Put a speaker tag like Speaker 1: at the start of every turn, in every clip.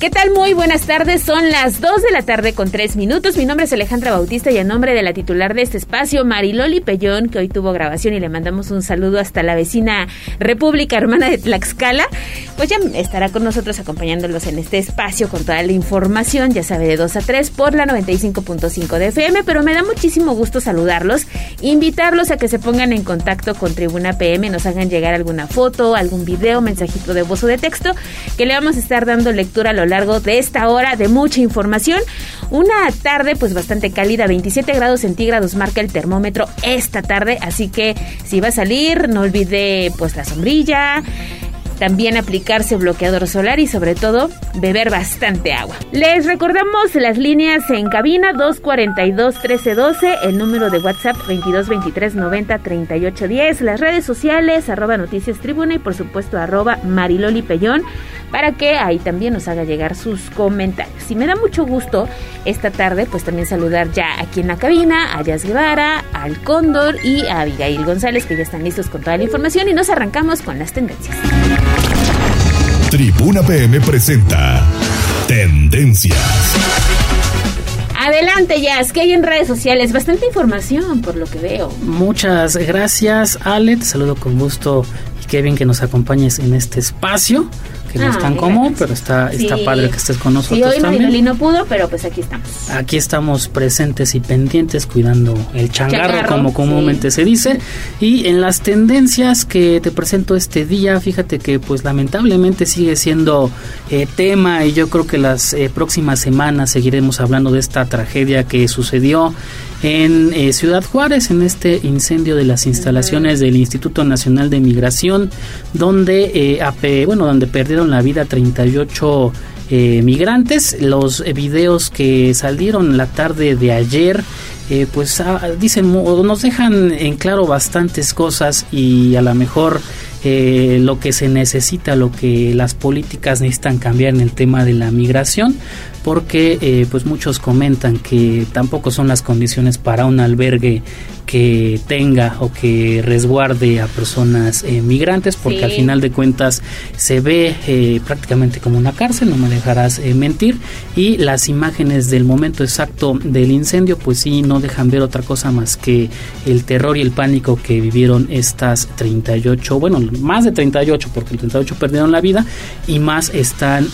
Speaker 1: ¿Qué tal? Muy buenas tardes. Son las 2 de la tarde con 3 minutos. Mi nombre es Alejandra Bautista y en nombre de la titular de este espacio, Mariloli Pellón, que hoy tuvo grabación y le mandamos un saludo hasta la vecina República Hermana de Tlaxcala, pues ya estará con nosotros acompañándolos en este espacio con toda la información, ya sabe, de 2 a 3 por la 95.5 de FM, pero me da muchísimo gusto saludarlos, invitarlos a que se pongan en contacto con Tribuna PM, nos hagan llegar alguna foto, algún video, mensajito de voz o de texto, que le vamos a estar dando lectura a lo largo de esta hora de mucha información. Una tarde pues bastante cálida, 27 grados centígrados marca el termómetro esta tarde, así que si va a salir no olvide pues la sombrilla, también aplicarse bloqueador solar y sobre todo beber bastante agua. Les recordamos las líneas en cabina 242 1312, el número de WhatsApp 2223 90 38 10, las redes sociales arroba noticias tribuna y por supuesto arroba mariloli para que ahí también nos haga llegar sus comentarios. Y me da mucho gusto esta tarde pues también saludar ya aquí en la cabina a Jazz Guevara, al Cóndor y a Abigail González que ya están listos con toda la información y nos arrancamos con las tendencias.
Speaker 2: Tribuna PM presenta Tendencias.
Speaker 1: Adelante, Jazz, que hay en redes sociales? Bastante información, por lo que veo.
Speaker 3: Muchas gracias, Ale. Te saludo con gusto y qué bien que nos acompañes en este espacio que no es tan común, pero está, está padre que estés con nosotros.
Speaker 1: Sí, hoy no pudo, pero pues aquí estamos.
Speaker 3: Aquí estamos presentes y pendientes cuidando el changarro, como comúnmente se dice. Y en las tendencias que te presento este día, fíjate que pues lamentablemente sigue siendo eh, tema y yo creo que las eh, próximas semanas seguiremos hablando de esta tragedia que sucedió en eh, Ciudad Juárez, en este incendio de las instalaciones del Instituto Nacional de Migración, donde, eh, bueno, donde perdieron la vida 38 eh, migrantes. Los videos que salieron la tarde de ayer, pues ah, dicen, nos dejan en claro bastantes cosas y a lo mejor lo que se necesita, lo que las políticas necesitan cambiar en el tema de la migración, porque pues muchos comentan que tampoco son las condiciones para un albergue que tenga o que resguarde a personas eh, migrantes, porque al final de cuentas se ve eh, prácticamente como una cárcel, no me dejarás eh, mentir, y las imágenes del momento exacto del incendio, pues sí, no dejan ver otra cosa más que el terror y el pánico que vivieron estas 38, bueno, más de 38, porque el 38 perdieron la vida, y más están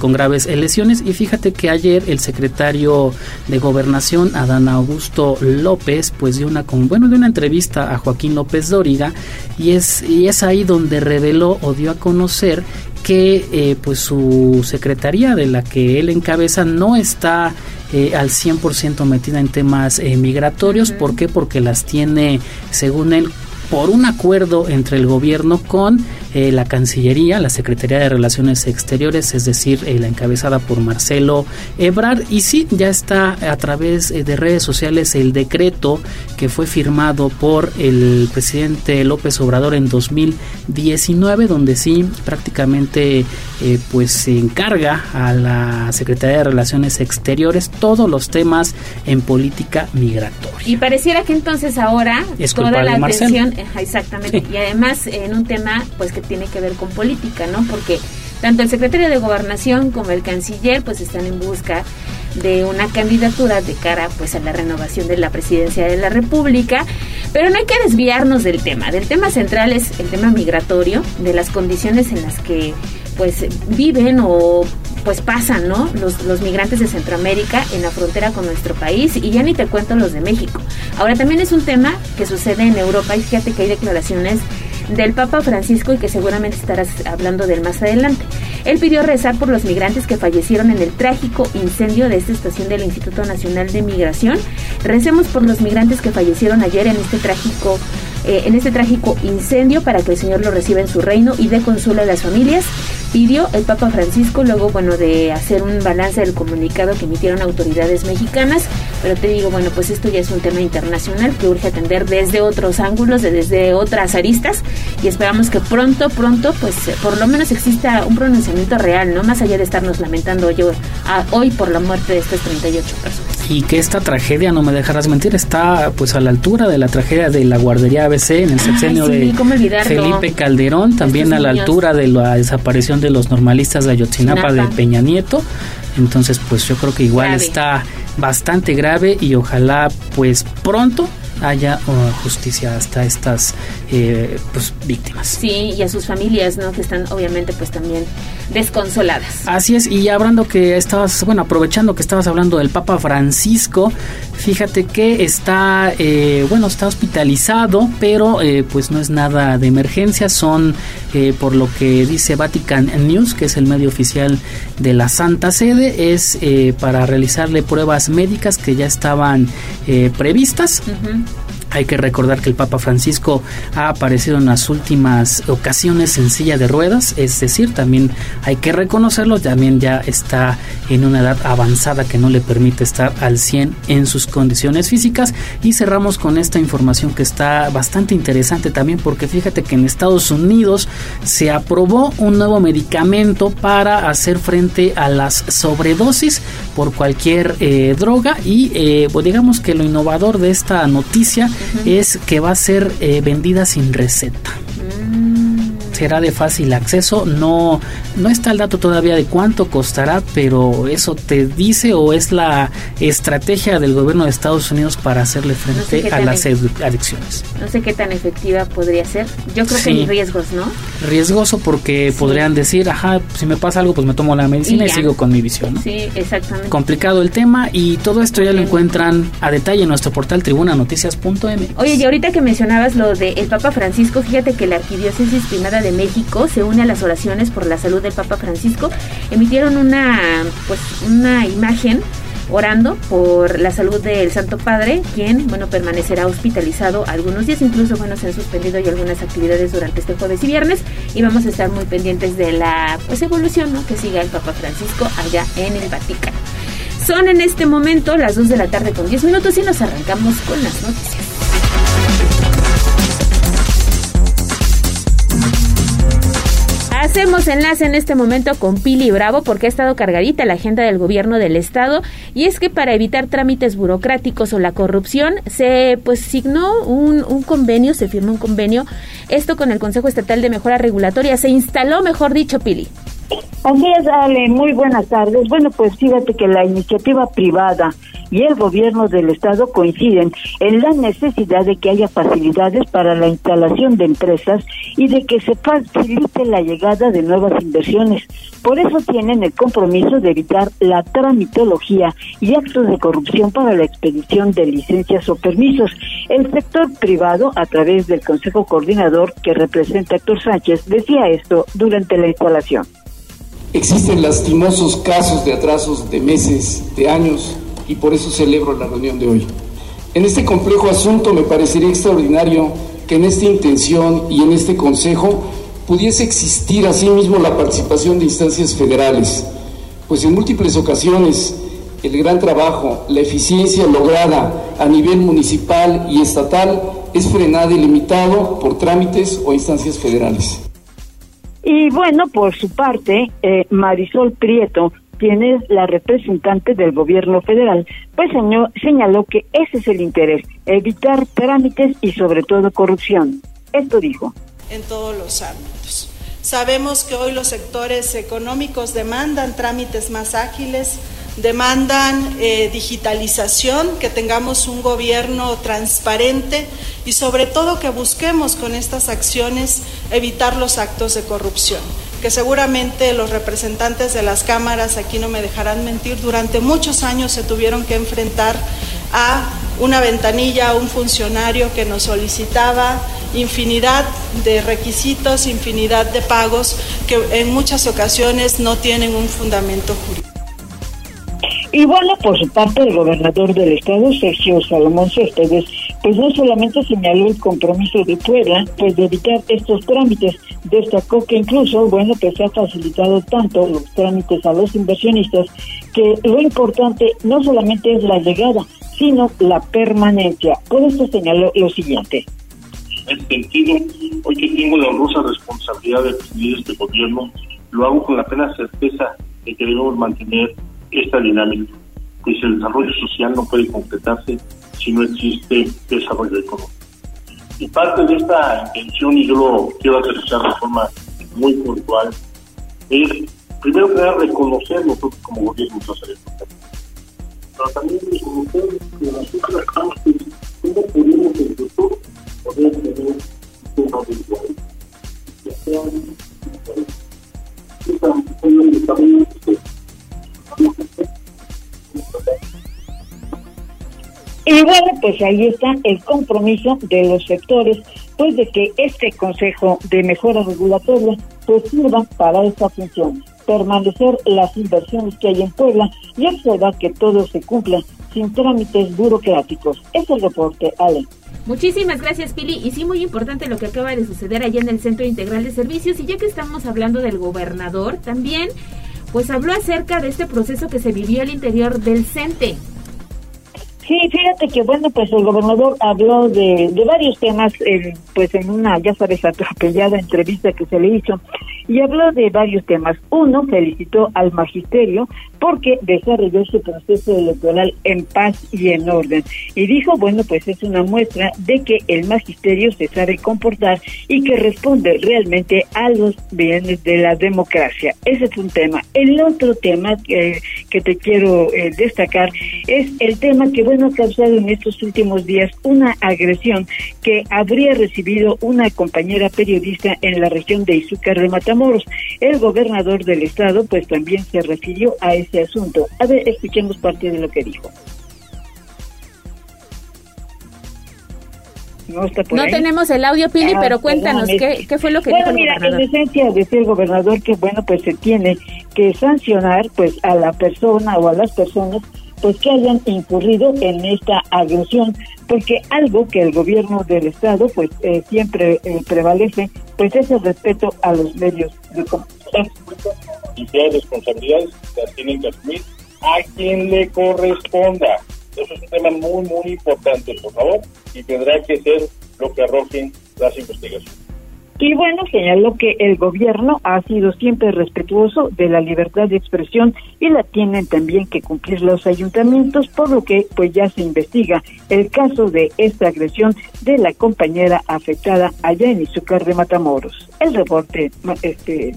Speaker 3: con graves lesiones, y fíjate que ayer el secretario de Gobernación, Adán Augusto López, pues dio una con, bueno de una entrevista a Joaquín López Dóriga y es y es ahí donde reveló o dio a conocer que eh, pues su secretaría de la que él encabeza no está eh, al 100% metida en temas eh, migratorios. ¿Por qué? Porque las tiene, según él, por un acuerdo entre el gobierno con eh, la Cancillería, la Secretaría de Relaciones Exteriores, es decir, eh, la encabezada por Marcelo Ebrard. Y sí, ya está a través eh, de redes sociales el decreto que fue firmado por el presidente López Obrador en 2019, donde sí prácticamente pues se encarga a la Secretaría de Relaciones Exteriores todos los temas en política migratoria.
Speaker 1: Y pareciera que entonces ahora toda la atención, exactamente, y además en un tema pues que tiene que ver con política, ¿no? Porque tanto el secretario de Gobernación como el canciller pues están en busca de una candidatura de cara pues a la renovación de la presidencia de la República, pero no hay que desviarnos del tema. Del tema central es el tema migratorio, de las condiciones en las que pues viven o pues pasan, ¿no? Los, los migrantes de Centroamérica en la frontera con nuestro país y ya ni te cuento los de México. Ahora también es un tema que sucede en Europa y fíjate que hay declaraciones del Papa Francisco y que seguramente estarás hablando del más adelante. Él pidió rezar por los migrantes que fallecieron en el trágico incendio de esta estación del Instituto Nacional de Migración. Recemos por los migrantes que fallecieron ayer en este trágico eh, en este trágico incendio para que el Señor lo reciba en su reino y dé consuelo a las familias. pidió el Papa Francisco luego, bueno, de hacer un balance del comunicado que emitieron autoridades mexicanas. Pero te digo, bueno, pues esto ya es un tema internacional que urge atender desde otros ángulos, desde otras aristas y esperamos que pronto, pronto, pues por lo menos exista un pronunciamiento real, ¿no? Más allá de estarnos lamentando hoy por la muerte de estas 38 personas
Speaker 3: y que esta tragedia, no me dejarás mentir, está pues a la altura de la tragedia de la guardería ABC en el sexenio de Felipe Calderón, también a la altura de la desaparición de los normalistas de Ayotzinapa de Peña Nieto. Entonces, pues yo creo que igual está bastante grave y ojalá pues pronto haya uh, justicia hasta estas eh, pues, víctimas.
Speaker 1: Sí, y a sus familias, ¿no? Que están obviamente pues también desconsoladas.
Speaker 3: Así es, y hablando que estabas, bueno, aprovechando que estabas hablando del Papa Francisco, fíjate que está, eh, bueno, está hospitalizado, pero eh, pues no es nada de emergencia, son por lo que dice Vatican News, que es el medio oficial de la Santa Sede, es para realizarle pruebas médicas que ya estaban previstas. Hay que recordar que el Papa Francisco ha aparecido en las últimas ocasiones en silla de ruedas, es decir, también hay que reconocerlo, también ya está en una edad avanzada que no le permite estar al 100 en sus condiciones físicas. Y cerramos con esta información que está bastante interesante también porque fíjate que en Estados Unidos se aprobó un nuevo medicamento para hacer frente a las sobredosis por cualquier eh, droga y eh, pues digamos que lo innovador de esta noticia es que va a ser eh, vendida sin receta. Será de fácil acceso. No, no está el dato todavía de cuánto costará, pero eso te dice o es la estrategia del gobierno de Estados Unidos para hacerle frente a las adicciones.
Speaker 1: No sé qué tan efectiva podría ser. Yo creo que hay riesgos, ¿no?
Speaker 3: Riesgoso porque podrían decir, ajá, si me pasa algo, pues me tomo la medicina y, sigo con mi visión, ¿no?
Speaker 1: Sí, exactamente.
Speaker 3: Complicado el tema y todo esto ya lo encuentran a detalle en nuestro portal tribunanoticias.m.
Speaker 1: Oye, y ahorita que mencionabas lo de el Papa Francisco, fíjate que la arquidiócesis primera de México se une a las oraciones por la salud del Papa Francisco. Emitieron una, pues, una imagen orando por la salud del Santo Padre, quien, bueno, permanecerá hospitalizado algunos días, incluso, bueno, se han suspendido y algunas actividades durante este jueves y viernes y vamos a estar muy pendientes de la, pues, evolución, ¿no? Que siga el Papa Francisco allá en el Vaticano. Son en este momento las 2 de la tarde con 10 minutos y nos arrancamos con las noticias. Hacemos enlace en este momento con Pili Bravo porque ha estado cargadita la agenda del gobierno del estado y es que para evitar trámites burocráticos o la corrupción se pues signó un, un convenio, se firmó un convenio, esto con el Consejo Estatal de Mejora Regulatoria, se instaló mejor dicho Pili.
Speaker 4: Así es, Ale, muy buenas tardes. Bueno, pues fíjate que la iniciativa privada y el gobierno del Estado coinciden en la necesidad de que haya facilidades para la instalación de empresas y de que se facilite la llegada de nuevas inversiones. Por eso tienen el compromiso de evitar la tramitología y actos de corrupción para la expedición de licencias o permisos. El sector privado, a través del Consejo Coordinador que representa Héctor Sánchez, decía esto durante la instalación.
Speaker 5: Existen lastimosos casos de atrasos de meses, de años, y por eso celebro la reunión de hoy. En este complejo asunto me parecería extraordinario que en esta intención y en este Consejo pudiese existir asimismo la participación de instancias federales, pues en múltiples ocasiones el gran trabajo, la eficiencia lograda a nivel municipal y estatal es frenada y limitado por trámites o instancias federales.
Speaker 4: Y bueno, por su parte, eh, Marisol Prieto quien la representante del gobierno federal, pues señaló que ese es el interés, evitar trámites y sobre todo corrupción. Esto dijo.
Speaker 6: En todos los ámbitos. Sabemos que hoy los sectores económicos demandan trámites más ágiles, demandan eh, digitalización, que tengamos un gobierno transparente y sobre todo que busquemos con estas acciones evitar los actos de corrupción que seguramente los representantes de las cámaras aquí no me dejarán mentir, durante muchos años se tuvieron que enfrentar a una ventanilla, a un funcionario que nos solicitaba infinidad de requisitos, infinidad de pagos que en muchas ocasiones no tienen un fundamento jurídico.
Speaker 4: Y bueno, por su parte, el gobernador del estado, Sergio Salomón Céspedes, pues no solamente señaló el compromiso de Puebla, pues de evitar estos trámites, destacó que incluso, bueno, pues ha facilitado tanto los trámites a los inversionistas que lo importante no solamente es la llegada, sino la permanencia. Por esto señaló lo siguiente.
Speaker 7: En este sentido, hoy que tengo la honrosa responsabilidad de presidir este gobierno, lo hago con la plena certeza de que debemos mantener esta dinámica, pues el desarrollo social no puede concretarse si no existe desarrollo económico. Y parte de esta intención, y yo lo quiero aterrizar de forma muy puntual, es primero que reconocer nosotros como gobierno hacer pero también reconocer que nosotros estamos podemos el futuro poder tener un sistema de igualdad.
Speaker 4: Y bueno, pues ahí está el compromiso de los sectores, pues de que este Consejo de Mejora Regulatoria pues sirva para esta función, permanecer las inversiones que hay en Puebla y observar que todo se cumpla sin trámites burocráticos. Es el reporte, Ale.
Speaker 1: Muchísimas gracias, Pili. Y sí, muy importante lo que acaba de suceder allá en el Centro Integral de Servicios. Y ya que estamos hablando del gobernador, también, pues habló acerca de este proceso que se vivió al interior del CENTE.
Speaker 4: Sí, fíjate que bueno, pues el gobernador habló de, varios temas, pues en una, ya sabes, atropellada entrevista que se le hizo, y habló de varios temas. Uno, felicitó al magisterio porque desarrolló su proceso electoral en paz y en orden. Y dijo, bueno, pues es una muestra de que el magisterio se sabe comportar y que responde realmente a los bienes de la democracia. Ese es un tema. El otro tema que, que te quiero eh, destacar es el tema que, bueno, ha causado en estos últimos días una agresión que habría recibido una compañera periodista en la región de Izúcar de Matamoros. El gobernador del estado, pues también se refirió a ese asunto. A ver, escuchemos parte de lo que dijo.
Speaker 1: No, tenemos el audio, Pili, ah, pero cuéntanos, ¿qué, ¿qué, fue lo que
Speaker 4: bueno,
Speaker 1: dijo
Speaker 4: el mira, en esencia decía el gobernador que, bueno, pues se tiene que sancionar pues a la persona o a las personas pues que hayan incurrido en esta agresión, porque algo que el gobierno del Estado pues eh, siempre eh, prevalece, pues es el respeto a los medios de comunicación
Speaker 7: y si hay responsabilidades, las tienen que asumir a quien le corresponda. Eso es un tema muy, muy importante, por favor, y tendrá que ser lo que arrojen las investigaciones.
Speaker 4: Y bueno, señaló que el gobierno ha sido siempre respetuoso de la libertad de expresión y la tienen también que cumplir los ayuntamientos, por lo que pues ya se investiga el caso de esta agresión de la compañera afectada allá en Izúcar de Matamoros. El reporte, este,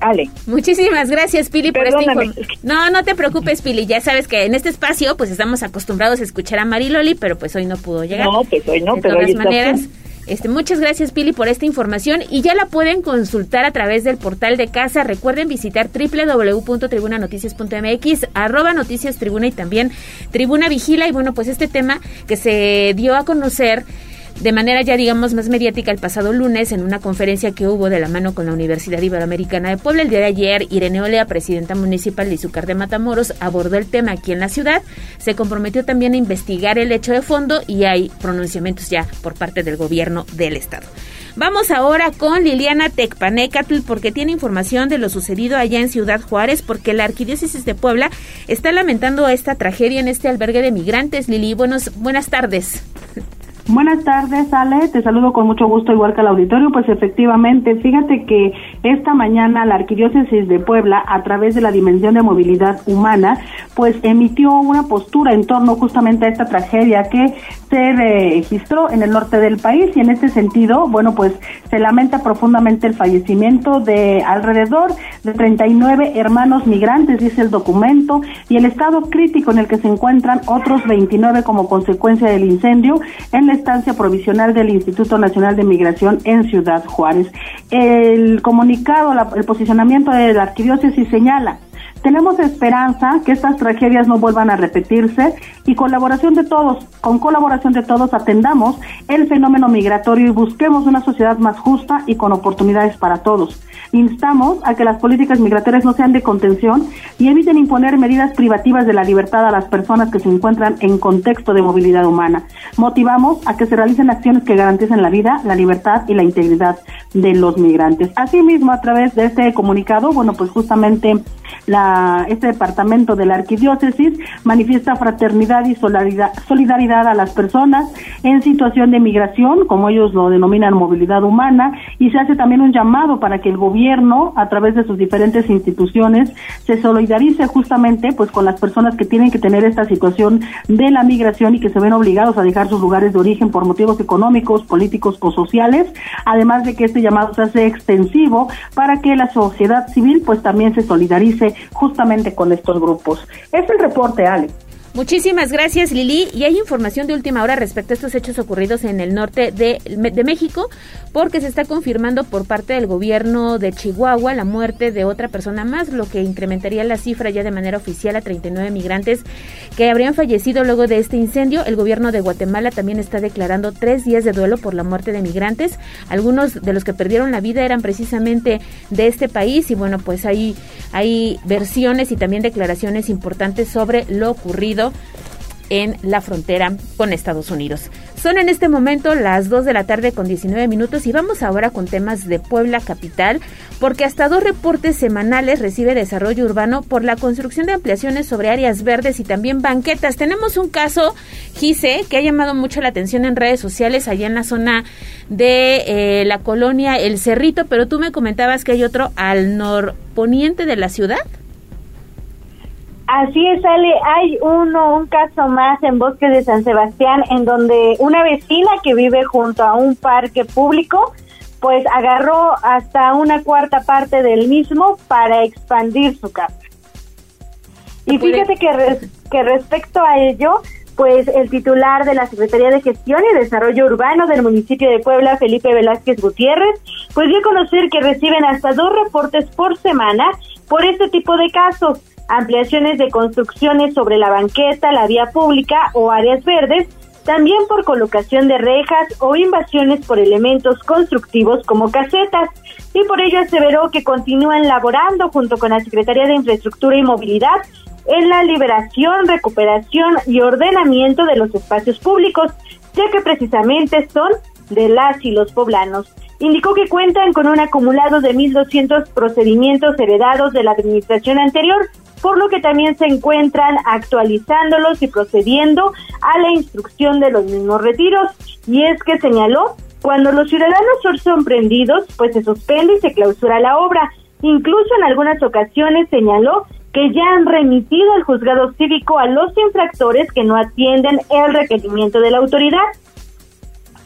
Speaker 4: Ale.
Speaker 1: Muchísimas gracias, Pili, por esta información. No, no te preocupes, Pili. Ya sabes que en este espacio, pues estamos acostumbrados a escuchar a Mariloli, pero pues hoy no pudo llegar.
Speaker 4: No, pues hoy no,
Speaker 1: de
Speaker 4: pero
Speaker 1: todas maneras. Este, muchas gracias Pili por esta información y ya la pueden consultar a través del portal de casa. Recuerden visitar www.tribunanoticias.mx, arroba noticias tribuna y también tribuna vigila. Y bueno, pues este tema que se dio a conocer de manera ya digamos más mediática el pasado lunes en una conferencia que hubo de la mano con la Universidad Iberoamericana de Puebla. El día de ayer, Irene Olea, presidenta municipal de Izúcar de Matamoros, abordó el tema aquí en la ciudad. Se comprometió también a investigar el hecho de fondo y hay pronunciamientos ya por parte del gobierno del estado. Vamos ahora con Liliana Tecpanecatl porque tiene información de lo sucedido allá en Ciudad Juárez porque la Arquidiócesis de Puebla está lamentando esta tragedia en este albergue de migrantes. Lili, buenos, buenas tardes.
Speaker 8: Buenas tardes, Ale. Te saludo con mucho gusto, igual que al auditorio. Pues efectivamente, fíjate que esta mañana la Arquidiócesis de Puebla, a través de la Dimensión de Movilidad Humana, pues emitió una postura en torno justamente a esta tragedia que se registró en el norte del país y en este sentido, bueno, pues se lamenta profundamente el fallecimiento de alrededor de 39 hermanos migrantes, dice el documento, y el estado crítico en el que se encuentran otros 29 como consecuencia del incendio en la estancia provisional del Instituto Nacional de Migración en Ciudad Juárez. El comunicado, el posicionamiento de la arquidiócesis señala tenemos esperanza que estas tragedias no vuelvan a repetirse y colaboración de todos, con colaboración de todos atendamos el fenómeno migratorio y busquemos una sociedad más justa y con oportunidades para todos. Instamos a que las políticas migratorias no sean de contención, y eviten imponer medidas privativas de la libertad a las personas que se encuentran en contexto de movilidad humana. Motivamos a que se realicen acciones que garanticen la vida, la libertad y la integridad de los migrantes. Asimismo, a través de este comunicado, bueno, pues justamente la, este departamento de la arquidiócesis manifiesta fraternidad y solidaridad, a las personas en situación de migración, como ellos lo denominan movilidad humana, y se hace también un llamado para que el gobierno, a través de sus diferentes instituciones, se solidarice justamente pues con las personas que tienen que tener esta situación de la migración y que se ven obligados a dejar sus lugares de origen por motivos económicos, políticos o sociales, además de que este llamado se hace extensivo para que la sociedad civil pues también se solidarice justamente con estos grupos. Es el reporte, Ale.
Speaker 1: Muchísimas gracias Lili. Y hay información de última hora respecto a estos hechos ocurridos en el norte de, México, porque se está confirmando por parte del gobierno de Chihuahua la muerte de otra persona más, lo que incrementaría la cifra ya de manera oficial a 39 migrantes que habrían fallecido luego de este incendio. El gobierno de Guatemala también está declarando tres días de duelo por la muerte de migrantes. Algunos de los que perdieron la vida eran precisamente de este país y bueno, pues hay, hay versiones y también declaraciones importantes sobre lo ocurrido en la frontera con Estados Unidos. Son en este momento las 2 de la tarde con 19 minutos y vamos ahora con temas de Puebla Capital, porque hasta dos reportes semanales recibe desarrollo urbano por la construcción de ampliaciones sobre áreas verdes y también banquetas. Tenemos un caso, Gise, que ha llamado mucho la atención en redes sociales allá en la zona de eh, la colonia El Cerrito, pero tú me comentabas que hay otro al norponiente de la ciudad.
Speaker 9: Así es, Ale. Hay uno, un caso más en Bosque de San Sebastián, en donde una vecina que vive junto a un parque público, pues agarró hasta una cuarta parte del mismo para expandir su casa. Y fíjate que, que respecto a ello, pues el titular de la Secretaría de Gestión y Desarrollo Urbano del municipio de Puebla, Felipe Velázquez Gutiérrez, pues dio a conocer que reciben hasta dos reportes por semana por este tipo de casos ampliaciones de construcciones sobre la banqueta, la vía pública o áreas verdes, también por colocación de rejas o invasiones por elementos constructivos como casetas. Y por ello aseveró que continúan laborando junto con la Secretaría de Infraestructura y Movilidad en la liberación, recuperación y ordenamiento de los espacios públicos, ya que precisamente son de las y los poblanos. Indicó que cuentan con un acumulado de 1.200 procedimientos heredados de la administración anterior, por lo que también se encuentran actualizándolos y procediendo a la instrucción de los mismos retiros. Y es que señaló, cuando los ciudadanos son sorprendidos, pues se suspende y se clausura la obra. Incluso en algunas ocasiones señaló que ya han remitido al juzgado cívico a los infractores que no atienden el requerimiento de la autoridad.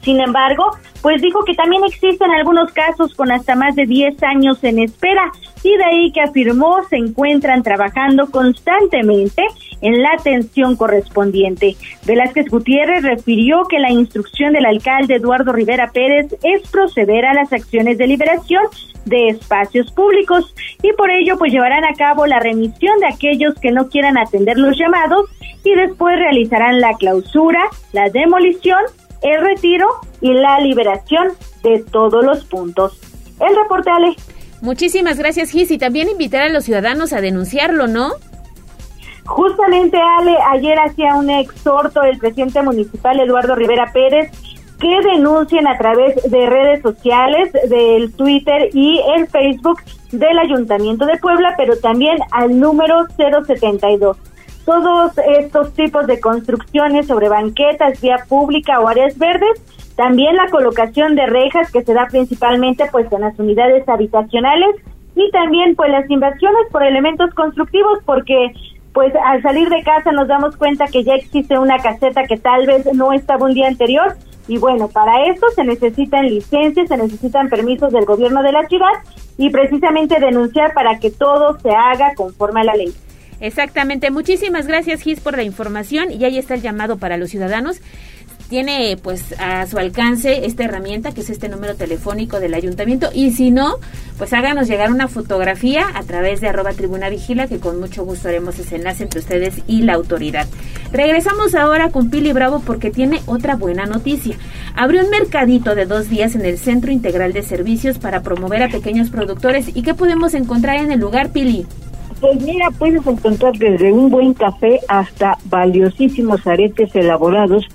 Speaker 9: Sin embargo, pues dijo que también existen algunos casos con hasta más de 10 años en espera y de ahí que afirmó se encuentran trabajando constantemente en la atención correspondiente. Velázquez Gutiérrez refirió que la instrucción del alcalde Eduardo Rivera Pérez es proceder a las acciones de liberación de espacios públicos y por ello pues llevarán a cabo la remisión de aquellos que no quieran atender los llamados y después realizarán la clausura, la demolición el retiro y la liberación de todos los puntos. El reporte, Ale.
Speaker 1: Muchísimas gracias, Gis, y también invitar a los ciudadanos a denunciarlo, ¿no?
Speaker 9: Justamente, Ale, ayer hacía un exhorto el presidente municipal Eduardo Rivera Pérez que denuncien a través de redes sociales, del Twitter y el Facebook del Ayuntamiento de Puebla, pero también al número 072 todos estos tipos de construcciones sobre banquetas, vía pública o áreas verdes, también la colocación de rejas que se da principalmente pues en las unidades habitacionales y también pues las inversiones por elementos constructivos porque pues al salir de casa nos damos cuenta que ya existe una caseta que tal vez no estaba un día anterior y bueno, para esto se necesitan licencias, se necesitan permisos del gobierno de la ciudad y precisamente denunciar para que todo se haga conforme a la ley.
Speaker 1: Exactamente. Muchísimas gracias, Gis, por la información. Y ahí está el llamado para los ciudadanos. Tiene pues a su alcance esta herramienta que es este número telefónico del ayuntamiento y si no, pues háganos llegar una fotografía a través de arroba tribuna vigila que con mucho gusto haremos ese enlace entre ustedes y la autoridad. Regresamos ahora con Pili Bravo porque tiene otra buena noticia. Abrió un mercadito de dos días en el Centro Integral de Servicios para promover a pequeños productores y qué podemos encontrar en el lugar, Pili.
Speaker 4: Pues mira, puedes encontrar desde un buen café hasta valiosísimos aretes elaborados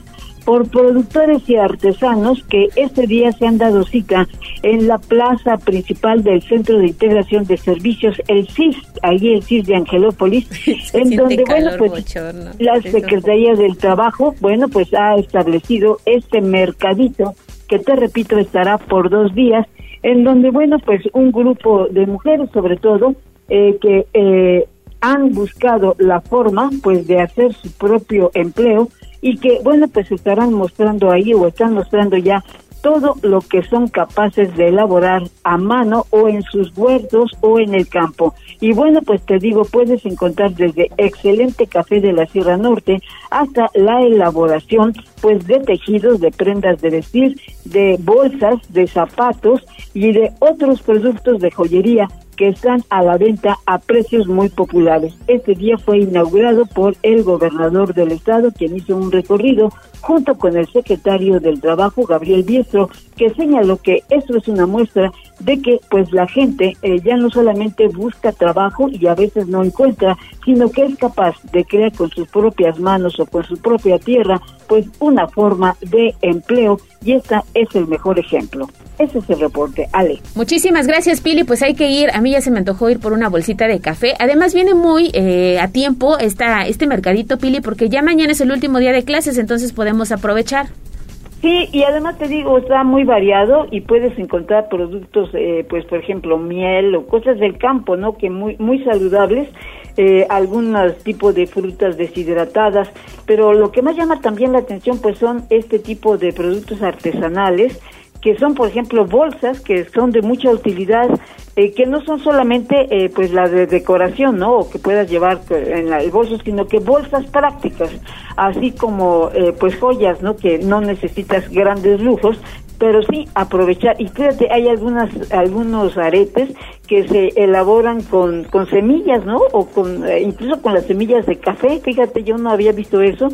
Speaker 4: por productores y artesanos que este día se han dado cita en la plaza principal del Centro de Integración de Servicios, el CIS, ahí el CIS de Angelópolis, en donde, bueno, pues la Secretaría del Trabajo, bueno, pues ha establecido este mercadito que te repito estará por dos días, en donde, bueno, pues un grupo de mujeres sobre todo, eh, que eh, han buscado la forma pues de hacer su propio empleo y que bueno pues estarán mostrando ahí o están mostrando ya todo lo que son capaces de elaborar a mano o en sus huertos o en el campo. Y bueno, pues te digo, puedes encontrar desde excelente café de la Sierra Norte hasta la elaboración pues de tejidos, de prendas de vestir, de bolsas, de zapatos y de otros productos de joyería que están a la venta a precios muy populares. Este día fue inaugurado por el gobernador del estado, quien hizo un recorrido junto con el secretario del Trabajo, Gabriel Biestro, que señaló que esto es una muestra de que pues la gente eh, ya no solamente busca trabajo y a veces no encuentra, sino que es capaz de crear con sus propias manos o con su propia tierra pues una forma de empleo y esta es el mejor ejemplo. Ese es el reporte, Ale.
Speaker 1: Muchísimas gracias, Pili. Pues hay que ir. A mí ya se me antojó ir por una bolsita de café. Además, viene muy eh, a tiempo esta, este mercadito, Pili, porque ya mañana es el último día de clases, entonces podemos aprovechar.
Speaker 4: Sí, y además te digo, está muy variado y puedes encontrar productos, eh, pues por ejemplo, miel o cosas del campo, ¿no? Que muy, muy saludables, eh, algunos tipos de frutas deshidratadas, pero lo que más llama también la atención, pues son este tipo de productos artesanales que son, por ejemplo, bolsas que son de mucha utilidad, eh, que no son solamente eh, pues las de decoración, ¿no? O que puedas llevar en la, el bolso, sino que bolsas prácticas, así como eh, pues joyas, ¿no? Que no necesitas grandes lujos, pero sí aprovechar. Y fíjate, hay algunas, algunos aretes que se elaboran con, con semillas, ¿no? O con, incluso con las semillas de café, fíjate, yo no había visto eso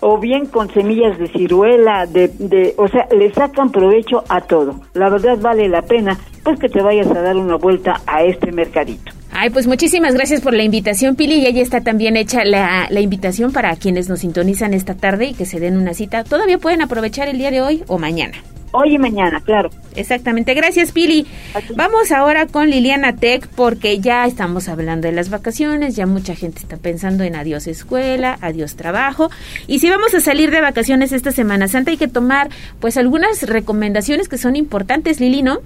Speaker 4: o bien con semillas de ciruela, de, de, o sea, le sacan provecho a todo. La verdad vale la pena, pues que te vayas a dar una vuelta a este mercadito.
Speaker 1: Ay, pues muchísimas gracias por la invitación, Pili. Y ahí está también hecha la, la, invitación para quienes nos sintonizan esta tarde y que se den una cita. Todavía pueden aprovechar el día de hoy o mañana.
Speaker 4: Hoy y mañana, claro.
Speaker 1: Exactamente. Gracias, Pili. Vamos ahora con Liliana Tech porque ya estamos hablando de las vacaciones, ya mucha gente está pensando en adiós escuela, adiós trabajo. Y si vamos a salir de vacaciones esta Semana Santa hay que tomar pues algunas recomendaciones que son importantes, Lili, ¿no?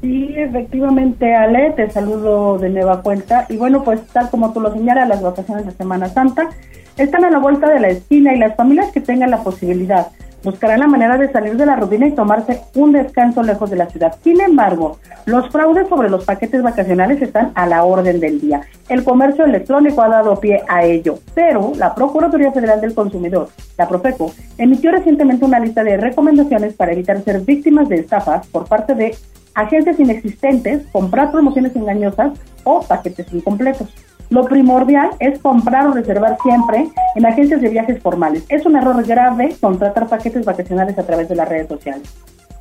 Speaker 8: Sí, efectivamente, Ale, te saludo de nueva cuenta. Y bueno, pues tal como tú lo señalas, las vacaciones de Semana Santa están a la vuelta de la esquina y las familias que tengan la posibilidad buscarán la manera de salir de la rutina y tomarse un descanso lejos de la ciudad. Sin embargo, los fraudes sobre los paquetes vacacionales están a la orden del día. El comercio electrónico ha dado pie a ello, pero la Procuraduría Federal del Consumidor, la Profeco, emitió recientemente una lista de recomendaciones para evitar ser víctimas de estafas por parte de agencias inexistentes, comprar promociones engañosas o paquetes incompletos. Lo primordial es comprar o reservar siempre en agencias de viajes formales. Es un error grave contratar paquetes vacacionales a través de las redes sociales.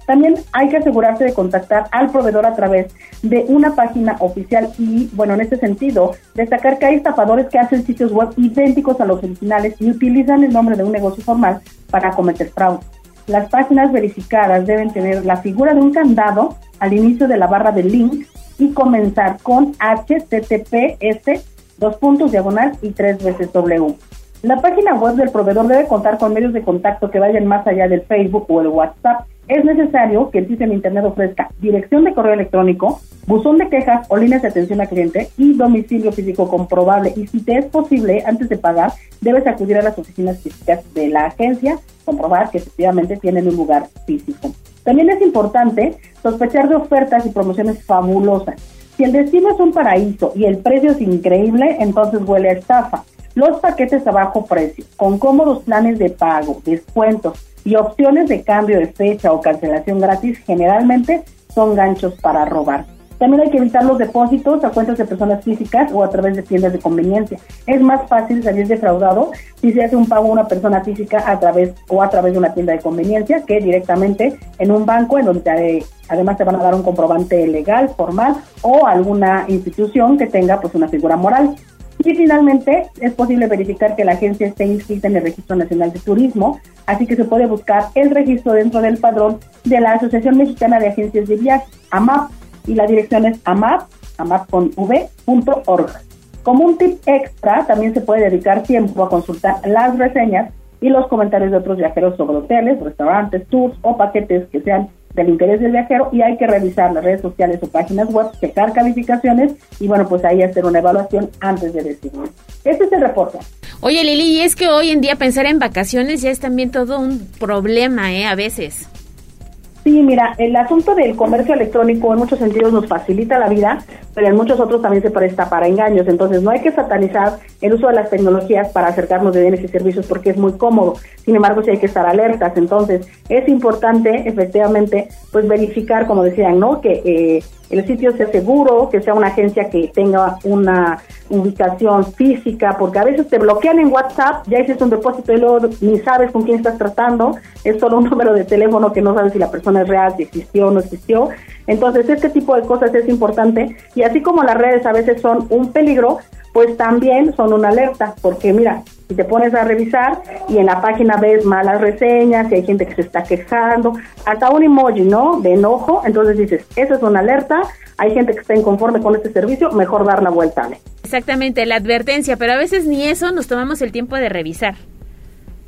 Speaker 8: También hay que asegurarse de contactar al proveedor a través de una página oficial y, bueno, en este sentido, destacar que hay estafadores que hacen sitios web idénticos a los originales y utilizan el nombre de un negocio formal para cometer fraude. Las páginas verificadas deben tener la figura de un candado al inicio de la barra de link y comenzar con HTTPS dos puntos diagonal y tres veces W. La página web del proveedor debe contar con medios de contacto que vayan más allá del Facebook o el WhatsApp. Es necesario que el sistema Internet ofrezca dirección de correo electrónico, buzón de quejas o líneas de atención al cliente y domicilio físico comprobable. Y si te es posible, antes de pagar, debes acudir a las oficinas físicas de la agencia, comprobar que efectivamente tienen un lugar físico. También es importante sospechar de ofertas y promociones fabulosas si el destino es un paraíso y el precio es increíble, entonces huele a estafa. Los paquetes a bajo precio, con cómodos planes de pago, descuentos y opciones de cambio de fecha o cancelación gratis, generalmente son ganchos para robar. También hay que evitar los depósitos a cuentas de personas físicas o a través de tiendas de conveniencia. Es más fácil salir defraudado si se hace un pago a una persona física a través o a través de una tienda de conveniencia que directamente en un banco en donde además te van a dar un comprobante legal, formal o alguna institución que tenga pues una figura moral. Y finalmente es posible verificar que la agencia esté inscrita en el Registro Nacional de Turismo, así que se puede buscar el registro dentro del padrón de la Asociación Mexicana de Agencias de Viajes, AMAP, y la dirección es amap, amap.v.org. Como un tip extra, también se puede dedicar tiempo a consultar las reseñas y los comentarios de otros viajeros sobre hoteles, restaurantes, tours o paquetes que sean del interés del viajero y hay que revisar las redes sociales o páginas web, checar calificaciones y bueno, pues ahí hacer una evaluación antes de decidir. Este es el reporte.
Speaker 1: Oye Lili, y es que hoy en día pensar en vacaciones ya es también todo un problema, ¿eh? A veces.
Speaker 8: Sí, mira, el asunto del comercio electrónico en muchos sentidos nos facilita la vida, pero en muchos otros también se presta para engaños. Entonces, no hay que satanizar el uso de las tecnologías para acercarnos de bienes y servicios porque es muy cómodo. Sin embargo, sí hay que estar alertas. Entonces, es importante, efectivamente, pues verificar, como decían, ¿no? Que eh, el sitio sea seguro, que sea una agencia que tenga una ubicación física, porque a veces te bloquean en WhatsApp, ya hiciste un depósito y luego ni sabes con quién estás tratando, es solo un número de teléfono que no sabes si la persona es real, si existió o no existió. Entonces, este tipo de cosas es importante y así como las redes a veces son un peligro, pues también son una alerta, porque mira, si te pones a revisar y en la página ves malas reseñas, si hay gente que se está quejando, hasta un emoji, ¿no? De enojo, entonces dices, eso es una alerta, hay gente que está inconforme con este servicio, mejor dar la vuelta.
Speaker 1: Exactamente, la advertencia, pero a veces ni eso nos tomamos el tiempo de revisar.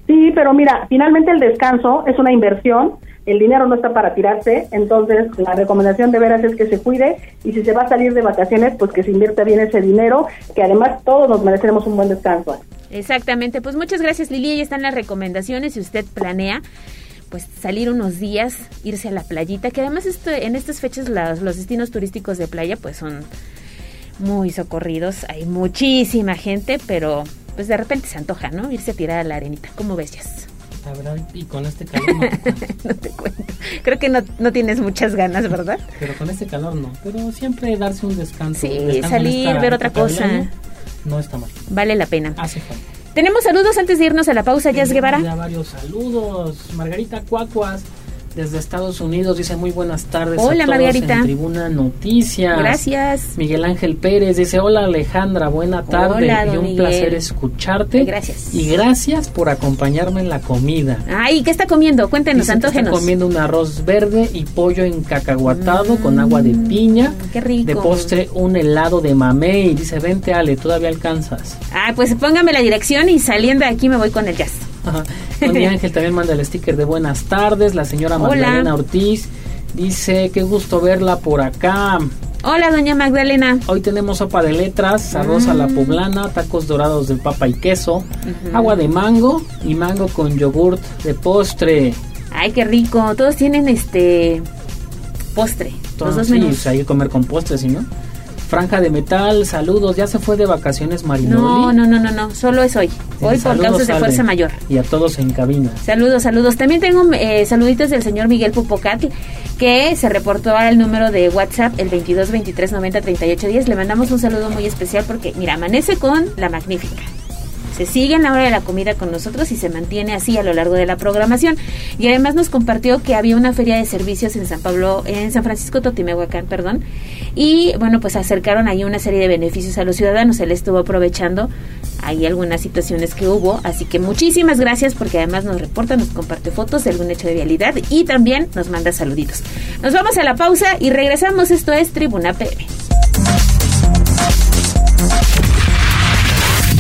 Speaker 8: Sí, pero mira, finalmente el descanso es una inversión, el dinero no está para tirarse, entonces la recomendación de veras es que se cuide y si se va a salir de vacaciones, pues que se invierta bien ese dinero, que además todos nos merecemos un buen descanso.
Speaker 1: Exactamente, pues muchas gracias Lili, ahí están las recomendaciones si usted planea pues salir unos días, irse a la playita, que además esto, en estas fechas los, los destinos turísticos de playa pues son muy socorridos, hay muchísima gente, pero pues de repente se antoja, ¿no? Irse a tirar a la arenita, ¿cómo ves?
Speaker 3: Verdad, y con este calor no
Speaker 1: te, cuento. Creo que no, no, tienes muchas ganas, ¿verdad?
Speaker 3: Pero con este calor no. Pero siempre darse un descanso.
Speaker 1: Sí, salir, ver otra cosa.
Speaker 3: No está mal.
Speaker 1: Vale la pena.
Speaker 3: Hace falta.
Speaker 1: Tenemos saludos antes de irnos a la pausa, Jazz Guevara.
Speaker 3: Ya varios saludos. Margarita Cuacuas desde Estados Unidos. Dice muy buenas tardes.
Speaker 1: Hola,
Speaker 3: a
Speaker 1: Margarita.
Speaker 3: En Tribuna Noticias.
Speaker 1: Gracias.
Speaker 3: Miguel Ángel Pérez dice: Hola, Alejandra, buena tarde.
Speaker 1: Hola,
Speaker 3: y un placer escucharte.
Speaker 1: Gracias.
Speaker 3: Y gracias por acompañarme en la comida.
Speaker 1: Ay, ¿qué está comiendo? Cuéntenos,
Speaker 3: dice
Speaker 1: antógenos.
Speaker 3: Está comiendo un arroz verde y pollo encacahuatado mm, con agua de piña.
Speaker 1: Qué rico.
Speaker 3: De postre, un helado de mamey. Dice: Vente, Ale, todavía alcanzas.
Speaker 1: Ah, pues póngame la dirección y saliendo de aquí me voy con el jazz.
Speaker 3: Tony Ángel también manda el sticker de buenas tardes. La señora Magdalena Ortiz dice, qué gusto verla por acá.
Speaker 1: Hola, doña Magdalena.
Speaker 3: Hoy tenemos sopa de letras, arroz a la mm. poblana, tacos dorados de papa y queso, agua de mango y mango con yogurt de postre.
Speaker 1: Ay, qué rico. Todos tienen este postre. Todos los dos
Speaker 3: sí, menús. hay que comer con postre, ¿sí no? Franja de Metal, saludos. ¿Ya se fue de vacaciones Marinoli?
Speaker 1: No, no, no, no, no. Solo es hoy. Hoy por causas de fuerza mayor.
Speaker 3: Y a todos en cabina.
Speaker 1: Saludos, saludos. También tengo eh, saluditos del señor Miguel Pupocat, que se reportó al número de WhatsApp, el 22 23 90 38 10. Le mandamos un saludo muy especial porque, mira, amanece con la magnífica se sigue en la hora de la comida con nosotros y se mantiene así a lo largo de la programación. Y además nos compartió que había una feria de servicios en San Pablo, en San Francisco Totimehuacán, perdón. Y bueno, pues acercaron ahí una serie de beneficios a los ciudadanos. Él estuvo aprovechando ahí algunas situaciones que hubo. Así que muchísimas gracias porque además nos reporta, nos comparte fotos de algún hecho de vialidad y también nos manda saluditos. Nos vamos a la pausa y regresamos. Esto es Tribuna PM.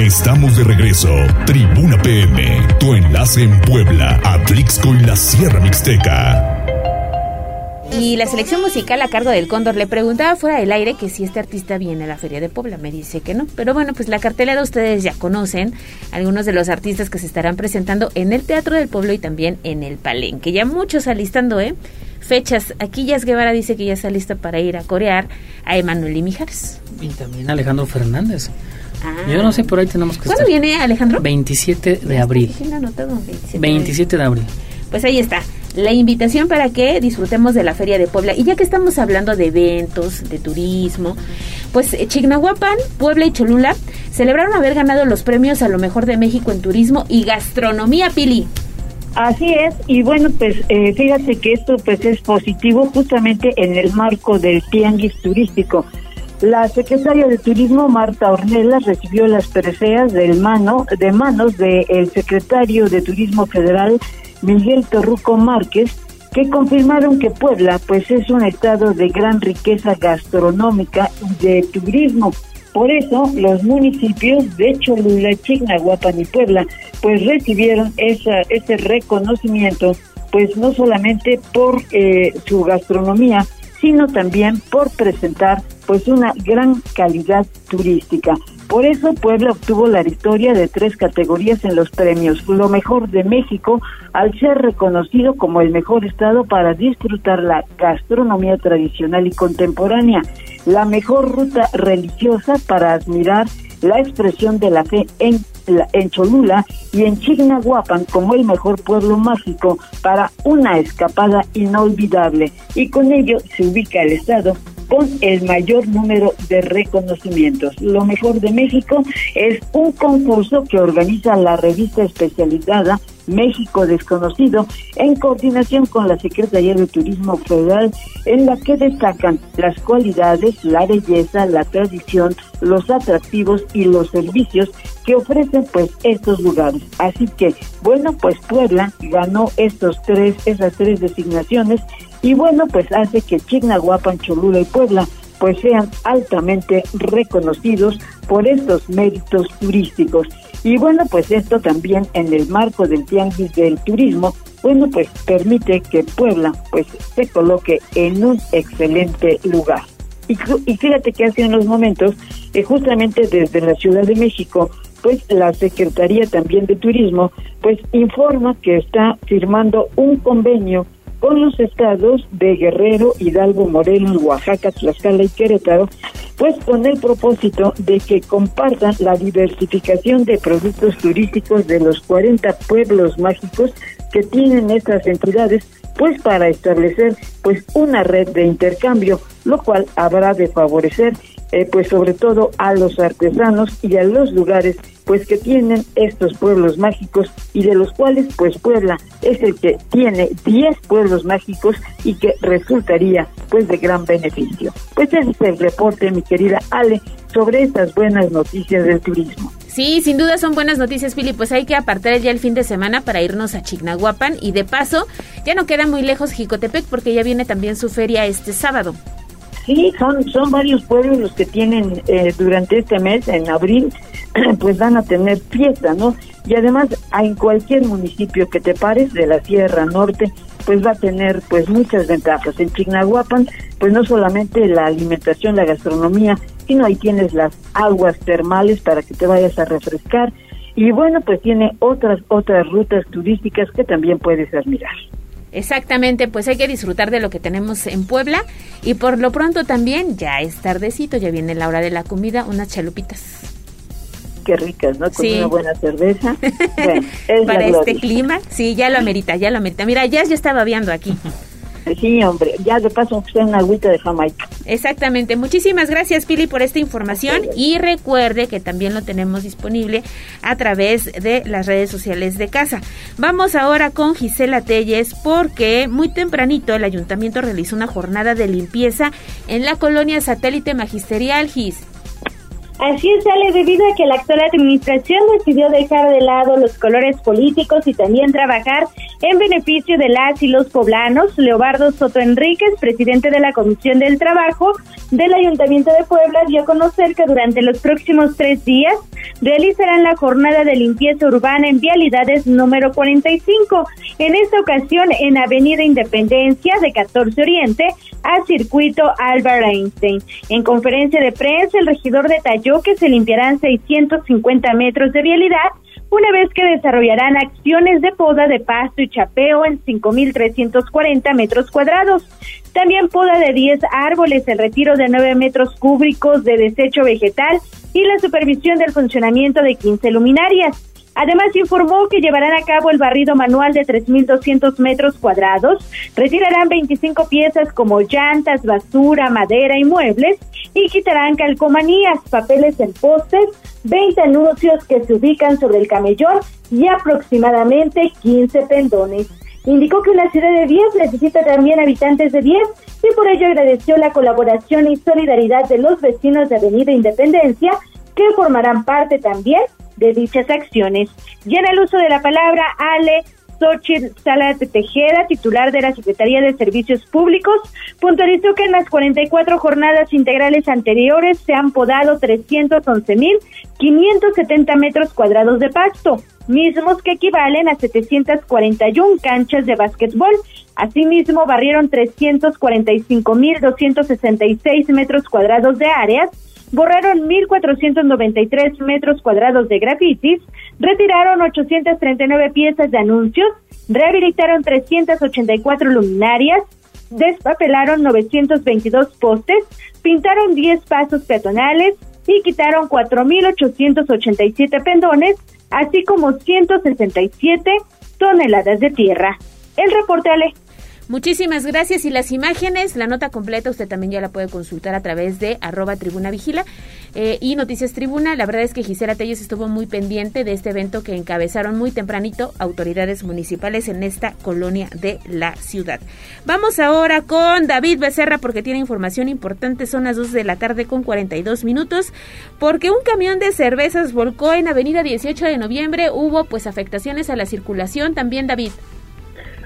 Speaker 2: Estamos de regreso. Tribuna PM, tu enlace en Puebla, Atlixco y la Sierra Mixteca.
Speaker 1: Y la selección musical a cargo del Cóndor le preguntaba fuera del aire que si este artista viene a la Feria de Puebla. Me dice que no. Pero bueno, pues la cartelera ustedes ya conocen. Algunos de los artistas que se estarán presentando en el Teatro del Pueblo y también en el Palenque. Ya muchos alistando, ¿eh? Fechas. Aquí Yas Guevara dice que ya está lista para ir a corear a Emanuel y Mijares.
Speaker 3: Y también Alejandro Fernández. Ah. Yo no sé, por ahí tenemos que
Speaker 1: ¿Cuándo viene Alejandro?
Speaker 3: 27 de abril. 27, 27 de abril.
Speaker 1: Pues ahí está la invitación para que disfrutemos de la Feria de Puebla. Y ya que estamos hablando de eventos, de turismo, pues eh, Chignahuapan, Puebla y Cholula celebraron haber ganado los premios a lo mejor de México en turismo y gastronomía, Pili.
Speaker 4: Así es, y bueno, pues eh, fíjate que esto pues es positivo justamente en el marco del tianguis turístico. La secretaria de Turismo, Marta Ornella, recibió las preseas del mano, de manos del secretario de Turismo Federal, Miguel Torruco Márquez, que confirmaron que Puebla pues es un estado de gran riqueza gastronómica y de turismo. Por eso los municipios de Cholula, Chignahuapan y Puebla pues recibieron esa, ese reconocimiento pues no solamente por eh, su gastronomía, sino también por presentar pues una gran calidad turística. Por eso Puebla obtuvo la victoria de tres categorías en los premios. Lo mejor de México al ser reconocido como el mejor estado para disfrutar la gastronomía tradicional y contemporánea. La mejor ruta religiosa para admirar la expresión de la fe en, en Cholula y en Chignahuapan como el mejor pueblo mágico para una escapada inolvidable. Y con ello se ubica el estado con el mayor número de reconocimientos. Lo mejor de México es un concurso que organiza la revista especializada México Desconocido en coordinación con la Secretaría de Turismo Federal en la que destacan las cualidades, la belleza, la tradición, los atractivos y los servicios que ofrecen pues estos lugares. Así que bueno, pues Puebla ganó estos tres esas tres designaciones y bueno, pues hace que Chignahuapan, Cholula y Puebla pues sean altamente reconocidos por estos méritos turísticos. Y bueno, pues esto también en el marco del tianguis del turismo, bueno, pues permite que Puebla pues se coloque en un excelente lugar. Y, fíjate que hace unos momentos, eh, justamente desde la Ciudad de México, pues la Secretaría también de Turismo, pues informa que está firmando un convenio con los estados de Guerrero, Hidalgo, Morelos, Oaxaca, Tlaxcala y Querétaro, pues con el propósito de que compartan la diversificación de productos turísticos de los 40 pueblos mágicos que tienen estas entidades, pues para establecer pues una red de intercambio, lo cual habrá de favorecer eh, pues sobre todo a los artesanos y a los lugares pues que tienen estos pueblos mágicos y de los cuales pues Puebla es el que tiene 10 pueblos mágicos y que resultaría pues de gran beneficio. Pues ese es el reporte, mi querida Ale, sobre estas buenas noticias del turismo.
Speaker 1: Sí, sin duda son buenas noticias, Pili. Pues hay que apartar ya el fin de semana para irnos a Chignahuapan y de paso ya no queda muy lejos Jicotepec porque ya viene también su feria este sábado.
Speaker 4: Sí, son, son varios pueblos los que tienen eh, durante este mes, en abril, pues van a tener fiesta, ¿no? Y además, en cualquier municipio que te pares de la Sierra Norte, pues va a tener pues muchas ventajas. En Chignahuapan, pues no solamente la alimentación, la gastronomía, sino ahí tienes las aguas termales para que te vayas a refrescar. Y bueno, pues tiene otras, otras rutas turísticas que también puedes admirar.
Speaker 1: Exactamente, pues hay que disfrutar de lo que tenemos en Puebla y por lo pronto también ya es tardecito, ya viene la hora de la comida, unas chalupitas.
Speaker 4: Qué ricas, ¿no? Con una buena cerveza.
Speaker 1: Para este clima, sí, ya lo amerita, ya lo amerita. Mira, ya, ya estaba viendo aquí.
Speaker 4: Sí, hombre, ya de paso sea una agüita de Jamaica.
Speaker 1: Exactamente. Muchísimas gracias, Pili, por esta información y recuerde que también lo tenemos disponible a través de las redes sociales de casa. Vamos ahora con Gisela Telles porque muy tempranito el ayuntamiento realizó una jornada de limpieza en la colonia satélite magisterial Gis.
Speaker 9: Así es, sale debido a que la actual administración decidió dejar de lado los colores políticos y también trabajar en beneficio de las y los poblanos. Leobardo Soto Enríquez, presidente de la Comisión del Trabajo del Ayuntamiento de Puebla, dio a conocer que durante los próximos tres días realizarán la jornada de limpieza urbana en vialidades número 45. En esta ocasión en Avenida Independencia de 14 Oriente a Circuito Albert Einstein. En conferencia de prensa, el regidor detalló que se limpiarán 650 metros de vialidad una vez que desarrollarán acciones de poda de pasto y chapeo en 5.340 metros cuadrados. También poda de 10 árboles, el retiro de 9 metros cúbicos de desecho vegetal y la supervisión del funcionamiento de 15 luminarias. Además, informó que llevarán a cabo el barrido manual de 3.200 metros cuadrados, retirarán 25 piezas como llantas, basura, madera y muebles y quitarán calcomanías, papeles en postes, 20 anuncios que se ubican sobre el camellón y aproximadamente 15 pendones. Indicó que la ciudad de Diez necesita también habitantes de Diez y por ello agradeció la colaboración y solidaridad de los vecinos de Avenida Independencia que formarán parte también de dichas acciones. Y en el uso de la palabra, Ale Xochitl Salas de Tejeda, titular de la Secretaría de Servicios Públicos, puntualizó que en las 44 jornadas integrales anteriores se han podado 311.570 metros cuadrados de pasto, mismos que equivalen a 741 canchas de básquetbol. Asimismo, barrieron 345.266 metros cuadrados de áreas borraron 1.493 metros cuadrados de grafitis, retiraron 839 piezas de anuncios, rehabilitaron 384 luminarias, despapelaron 922 postes, pintaron 10 pasos peatonales y quitaron 4.887 pendones, así como 167 toneladas de tierra. El reporte, Ale.
Speaker 1: Muchísimas gracias y las imágenes, la nota completa usted también ya la puede consultar a través de arroba tribuna vigila eh, y noticias tribuna. La verdad es que Gisela Telles estuvo muy pendiente de este evento que encabezaron muy tempranito autoridades municipales en esta colonia de la ciudad. Vamos ahora con David Becerra porque tiene información importante. Son las 2 de la tarde con 42 minutos porque un camión de cervezas volcó en Avenida 18 de noviembre. Hubo pues afectaciones a la circulación también David.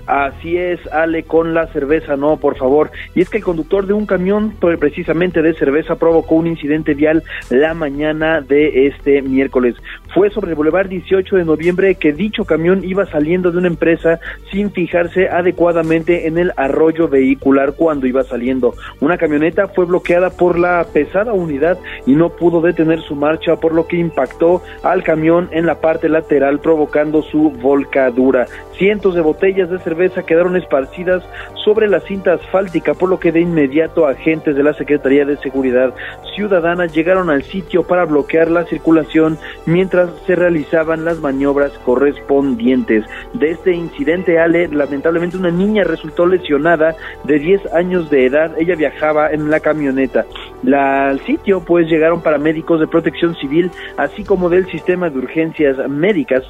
Speaker 10: Así es, Ale, con la cerveza, no, por favor. Y es que el conductor de un camión, precisamente de cerveza, provocó un incidente vial la mañana de este miércoles. Fue sobre el Boulevard 18 de noviembre que dicho camión iba saliendo de una empresa sin fijarse adecuadamente en el arroyo vehicular cuando iba saliendo. Una camioneta fue bloqueada por la pesada unidad y no pudo detener su marcha, por lo que impactó al camión en la parte lateral, provocando su volcadura. Cientos de botellas de cerveza quedaron esparcidas sobre la cinta asfáltica, por lo que de inmediato agentes de la Secretaría de Seguridad Ciudadana llegaron al sitio para bloquear la circulación mientras se realizaban las maniobras correspondientes. De este incidente, Ale, lamentablemente una niña resultó lesionada de 10 años de edad. Ella viajaba en la camioneta. La, al sitio, pues, llegaron paramédicos de protección civil, así como del sistema de urgencias médicas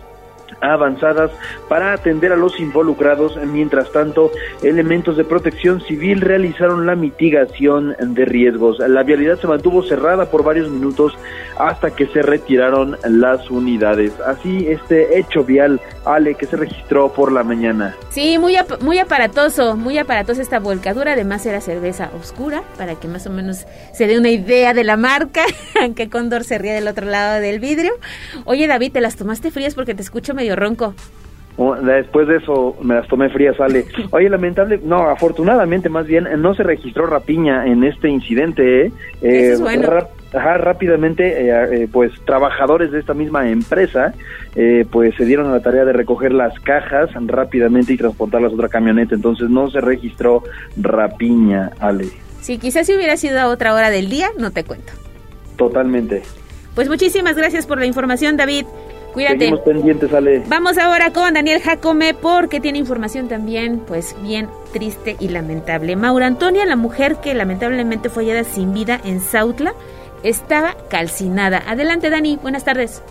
Speaker 10: avanzadas para atender a los involucrados. Mientras tanto, elementos de protección civil realizaron la mitigación de riesgos. La vialidad se mantuvo cerrada por varios minutos hasta que se retiraron las unidades. Así este hecho vial, Ale, que se registró por la mañana.
Speaker 1: Sí, muy, muy aparatoso, muy aparatosa esta volcadura. Además era cerveza oscura, para que más o menos se dé una idea de la marca, aunque Condor se ría del otro lado del vidrio. Oye, David, ¿te las tomaste frías porque te escucho medio ronco?
Speaker 10: Después de eso me las tomé frías, sale. Oye, lamentable, no, afortunadamente más bien no se registró rapiña en este incidente. ¿eh?
Speaker 1: es bueno.
Speaker 10: Ajá, rápidamente, eh, eh, pues trabajadores de esta misma empresa, eh, pues se dieron a la tarea de recoger las cajas rápidamente y transportarlas a otra camioneta. Entonces no se registró rapiña, Ale.
Speaker 1: Sí, quizás si hubiera sido a otra hora del día, no te cuento.
Speaker 10: Totalmente.
Speaker 1: Pues muchísimas gracias por la información, David. Cuídate.
Speaker 10: Seguimos pendientes, Ale.
Speaker 1: Vamos ahora con Daniel Jacome porque tiene información también, pues bien triste y lamentable. Maura Antonia, la mujer que lamentablemente fue hallada sin vida en Sautla, estaba calcinada. Adelante, Dani, buenas tardes.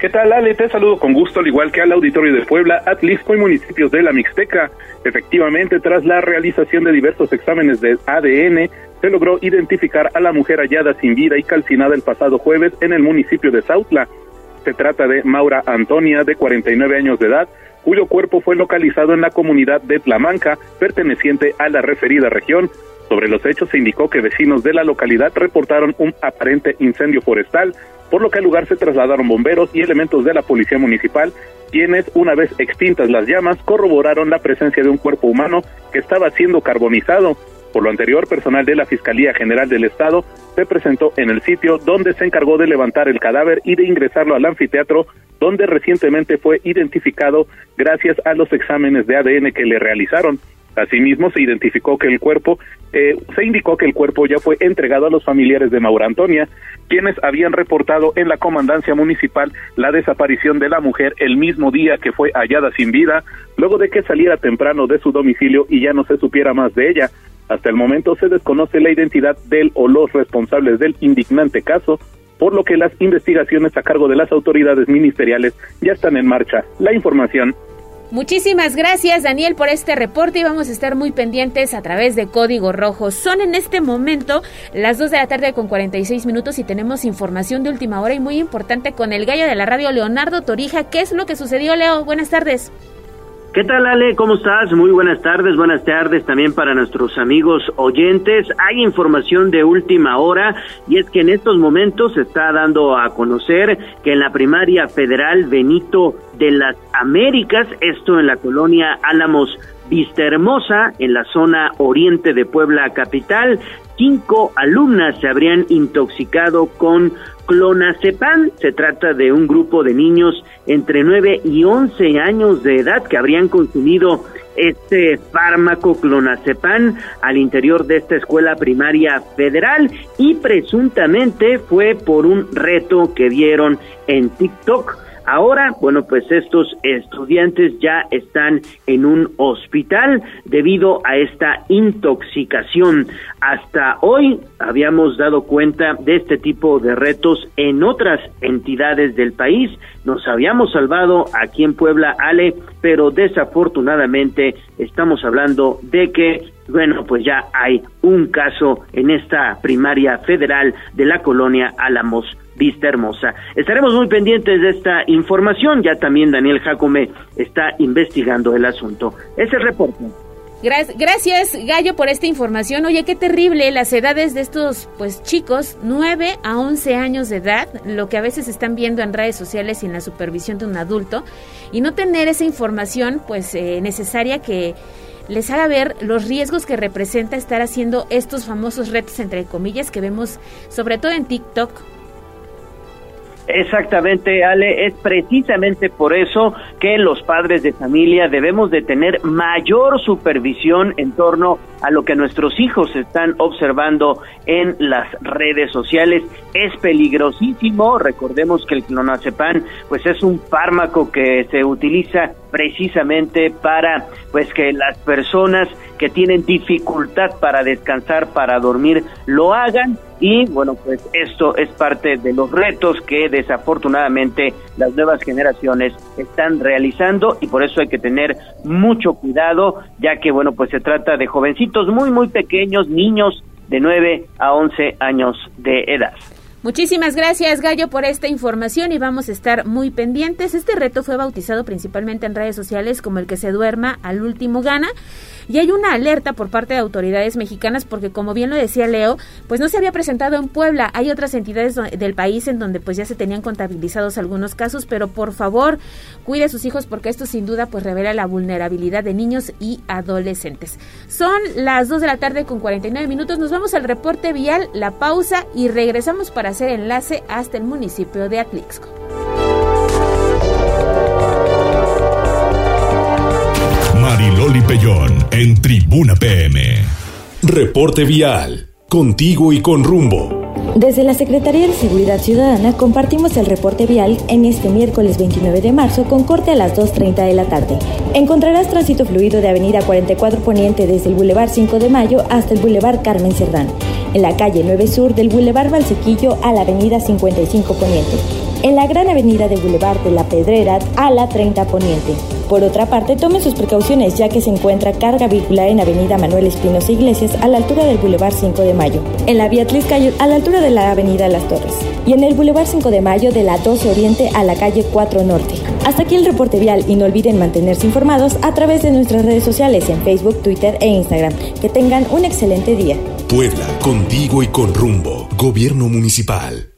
Speaker 11: ¿Qué tal, Ale? Te saludo con gusto, al igual que al auditorio de Puebla, Atlisco y municipios de la Mixteca. Efectivamente, tras la realización de diversos exámenes de ADN, se logró identificar a la mujer hallada sin vida y calcinada el pasado jueves en el municipio de Sautla. Se trata de Maura Antonia, de 49 años de edad, cuyo cuerpo fue localizado en la comunidad de Tlamanca, perteneciente a la referida región. Sobre los hechos se indicó que vecinos de la localidad reportaron un aparente incendio forestal, por lo que al lugar se trasladaron bomberos y elementos de la policía municipal, quienes, una vez extintas las llamas, corroboraron la presencia de un cuerpo humano que estaba siendo carbonizado. Por lo anterior, personal de la Fiscalía General del Estado se presentó en el sitio donde se encargó de levantar el cadáver y de ingresarlo al anfiteatro, donde recientemente fue identificado gracias a los exámenes de ADN que le realizaron. Asimismo, se identificó que el cuerpo, eh, se indicó que el cuerpo ya fue entregado a los familiares de Maura Antonia, quienes habían reportado en la comandancia municipal la desaparición de la mujer el mismo día que fue hallada sin vida, luego de que saliera temprano de su domicilio y ya no se supiera más de ella. Hasta el momento se desconoce la identidad del o los responsables del indignante caso, por lo que las investigaciones a cargo de las autoridades ministeriales ya están en marcha. La información
Speaker 1: Muchísimas gracias Daniel por este reporte y vamos a estar muy pendientes a través de Código Rojo. Son en este momento las 2 de la tarde con 46 minutos y tenemos información de última hora y muy importante con el gallo de la radio Leonardo Torija. ¿Qué es lo que sucedió Leo? Buenas tardes.
Speaker 12: ¿Qué tal Ale? ¿Cómo estás? Muy buenas tardes, buenas tardes también para nuestros amigos oyentes. Hay información de última hora y es que en estos momentos se está dando a conocer que en la primaria federal Benito de las Américas, esto en la colonia Álamos Vista Hermosa, en la zona oriente de Puebla capital, cinco alumnas se habrían intoxicado con clonazepam. Se trata de un grupo de niños entre 9 y 11 años de edad que habrían consumido este fármaco clonazepam al interior de esta escuela primaria federal y presuntamente fue por un reto que vieron en TikTok Ahora, bueno, pues estos estudiantes ya están en un hospital debido a esta intoxicación. Hasta hoy habíamos dado cuenta de este tipo de retos en otras entidades del país. Nos habíamos salvado aquí en Puebla, Ale, pero desafortunadamente estamos hablando de que bueno, pues ya hay un caso en esta primaria federal de la colonia Álamos Vista Hermosa. Estaremos muy pendientes de esta información, ya también Daniel Jacome está investigando el asunto. Ese reporte.
Speaker 1: Gracias, Gallo, por esta información. Oye, qué terrible las edades de estos pues chicos, 9 a 11 años de edad, lo que a veces están viendo en redes sociales en la supervisión de un adulto, y no tener esa información pues eh, necesaria que les haga ver los riesgos que representa estar haciendo estos famosos retos entre comillas que vemos sobre todo en TikTok
Speaker 12: Exactamente, Ale, es precisamente por eso que los padres de familia debemos de tener mayor supervisión en torno a lo que nuestros hijos están observando en las redes sociales. Es peligrosísimo, recordemos que el clonazepam pues es un fármaco que se utiliza precisamente para pues que las personas que tienen dificultad para descansar, para dormir, lo hagan. Y bueno, pues esto es parte de los retos que desafortunadamente las nuevas generaciones están realizando. Y por eso hay que tener mucho cuidado, ya que bueno, pues se trata de jovencitos muy muy pequeños, niños de 9 a 11 años de edad.
Speaker 1: Muchísimas gracias Gallo por esta información y vamos a estar muy pendientes. Este reto fue bautizado principalmente en redes sociales como el que se duerma al último gana. Y hay una alerta por parte de autoridades mexicanas porque, como bien lo decía Leo, pues no se había presentado en Puebla. Hay otras entidades del país en donde pues ya se tenían contabilizados algunos casos, pero por favor, cuide a sus hijos porque esto sin duda pues revela la vulnerabilidad de niños y adolescentes. Son las 2 de la tarde con 49 minutos. Nos vamos al reporte vial, la pausa y regresamos para hacer enlace hasta el municipio de Atlixco.
Speaker 2: Mariloli Pellón en Tribuna PM. Reporte vial, contigo y con rumbo.
Speaker 13: Desde la Secretaría de Seguridad Ciudadana compartimos el reporte vial en este miércoles 29 de marzo con corte a las 2.30 de la tarde. Encontrarás tránsito fluido de Avenida 44 Poniente desde el Boulevard 5 de Mayo hasta el Boulevard Carmen Cerdán, en la calle 9 Sur del Boulevard Valsequillo a la Avenida 55 Poniente en la gran avenida de Boulevard de la Pedrera a la 30 Poniente. Por otra parte, tomen sus precauciones ya que se encuentra carga vehicular en Avenida Manuel Espinosa Iglesias a la altura del Boulevard 5 de Mayo, en la vía Tliscayo a la altura de la Avenida Las Torres y en el Boulevard 5 de Mayo de la 12 Oriente a la calle 4 Norte. Hasta aquí el reporte vial y no olviden mantenerse informados a través de nuestras redes sociales en Facebook, Twitter e Instagram. Que tengan un excelente día.
Speaker 2: Puebla, contigo y con rumbo. Gobierno Municipal.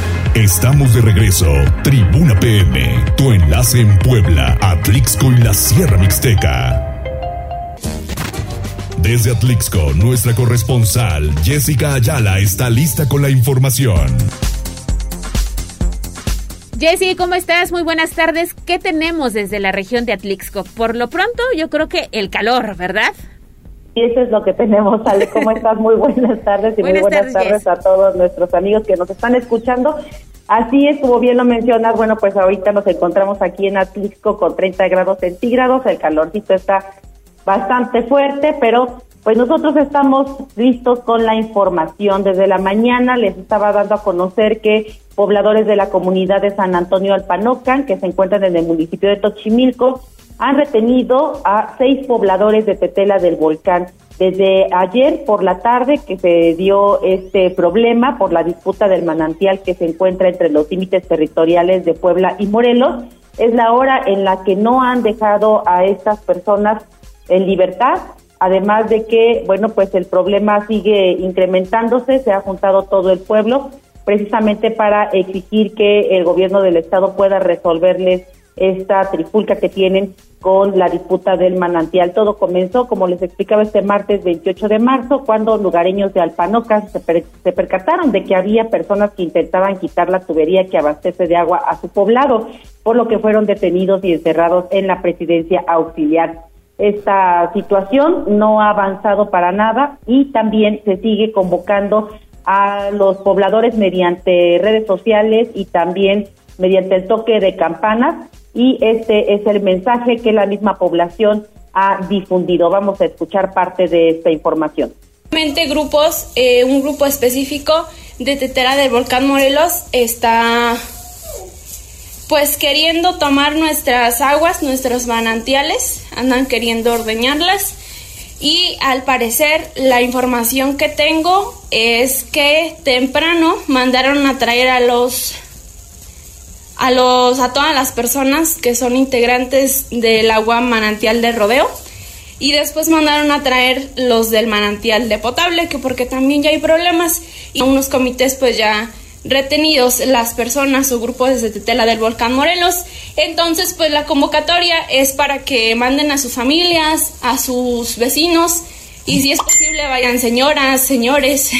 Speaker 2: Estamos de regreso. Tribuna PM, tu enlace en Puebla, Atlixco y la Sierra Mixteca. Desde Atlixco, nuestra corresponsal Jessica Ayala está lista con la información.
Speaker 1: Jessy, ¿cómo estás? Muy buenas tardes. ¿Qué tenemos desde la región de Atlixco? Por lo pronto, yo creo que el calor, ¿verdad?
Speaker 14: Y eso es lo que tenemos, Ale. ¿Cómo estás? Muy buenas tardes y muy buenas tardes, a todos nuestros amigos que nos están escuchando. Así es, como bien lo mencionas, bueno, pues ahorita nos encontramos aquí en Atlixco con 30 grados centígrados, el calorcito está bastante fuerte, pero pues nosotros estamos listos con la información. Desde la mañana les estaba dando a conocer que pobladores de la comunidad de San Antonio Alpanocan, que se encuentran en el municipio de Tochimilco, han retenido a seis pobladores de Tetela del volcán. Desde ayer por la tarde que se dio este problema por la disputa del manantial que se encuentra entre los límites territoriales de Puebla y Morelos, es la hora en la que no han dejado a estas personas en libertad, además de que, bueno, pues el problema sigue incrementándose, se ha juntado todo el pueblo precisamente para exigir que el gobierno del estado pueda resolverles esta trifulca que tienen con la disputa del manantial. Todo comenzó, como les explicaba, este martes 28 de marzo, cuando lugareños de Alpanoca se, se, percataron de que había personas que intentaban quitar la tubería que abastece de agua a su poblado, por lo que fueron detenidos y encerrados en la presidencia auxiliar. Esta situación no ha avanzado para nada y también se sigue convocando a los pobladores mediante redes sociales y también mediante el toque de campanas y este es el mensaje que la misma población ha difundido. Vamos a escuchar parte de esta información.
Speaker 15: Grupos, eh, un grupo específico de Tetera del Volcán Morelos está pues queriendo tomar nuestras aguas, nuestros manantiales, andan queriendo ordeñarlas y al parecer la información que tengo es que temprano mandaron a traer a los a los a todas las personas que son integrantes del agua manantial de rodeo y después mandaron a traer los del manantial de potable que porque también ya hay problemas y unos comités pues ya retenidos las personas o grupos de Tetela del Volcán Morelos. Entonces, pues la convocatoria es para que manden a sus familias, a sus vecinos y si es posible vayan señoras, señores,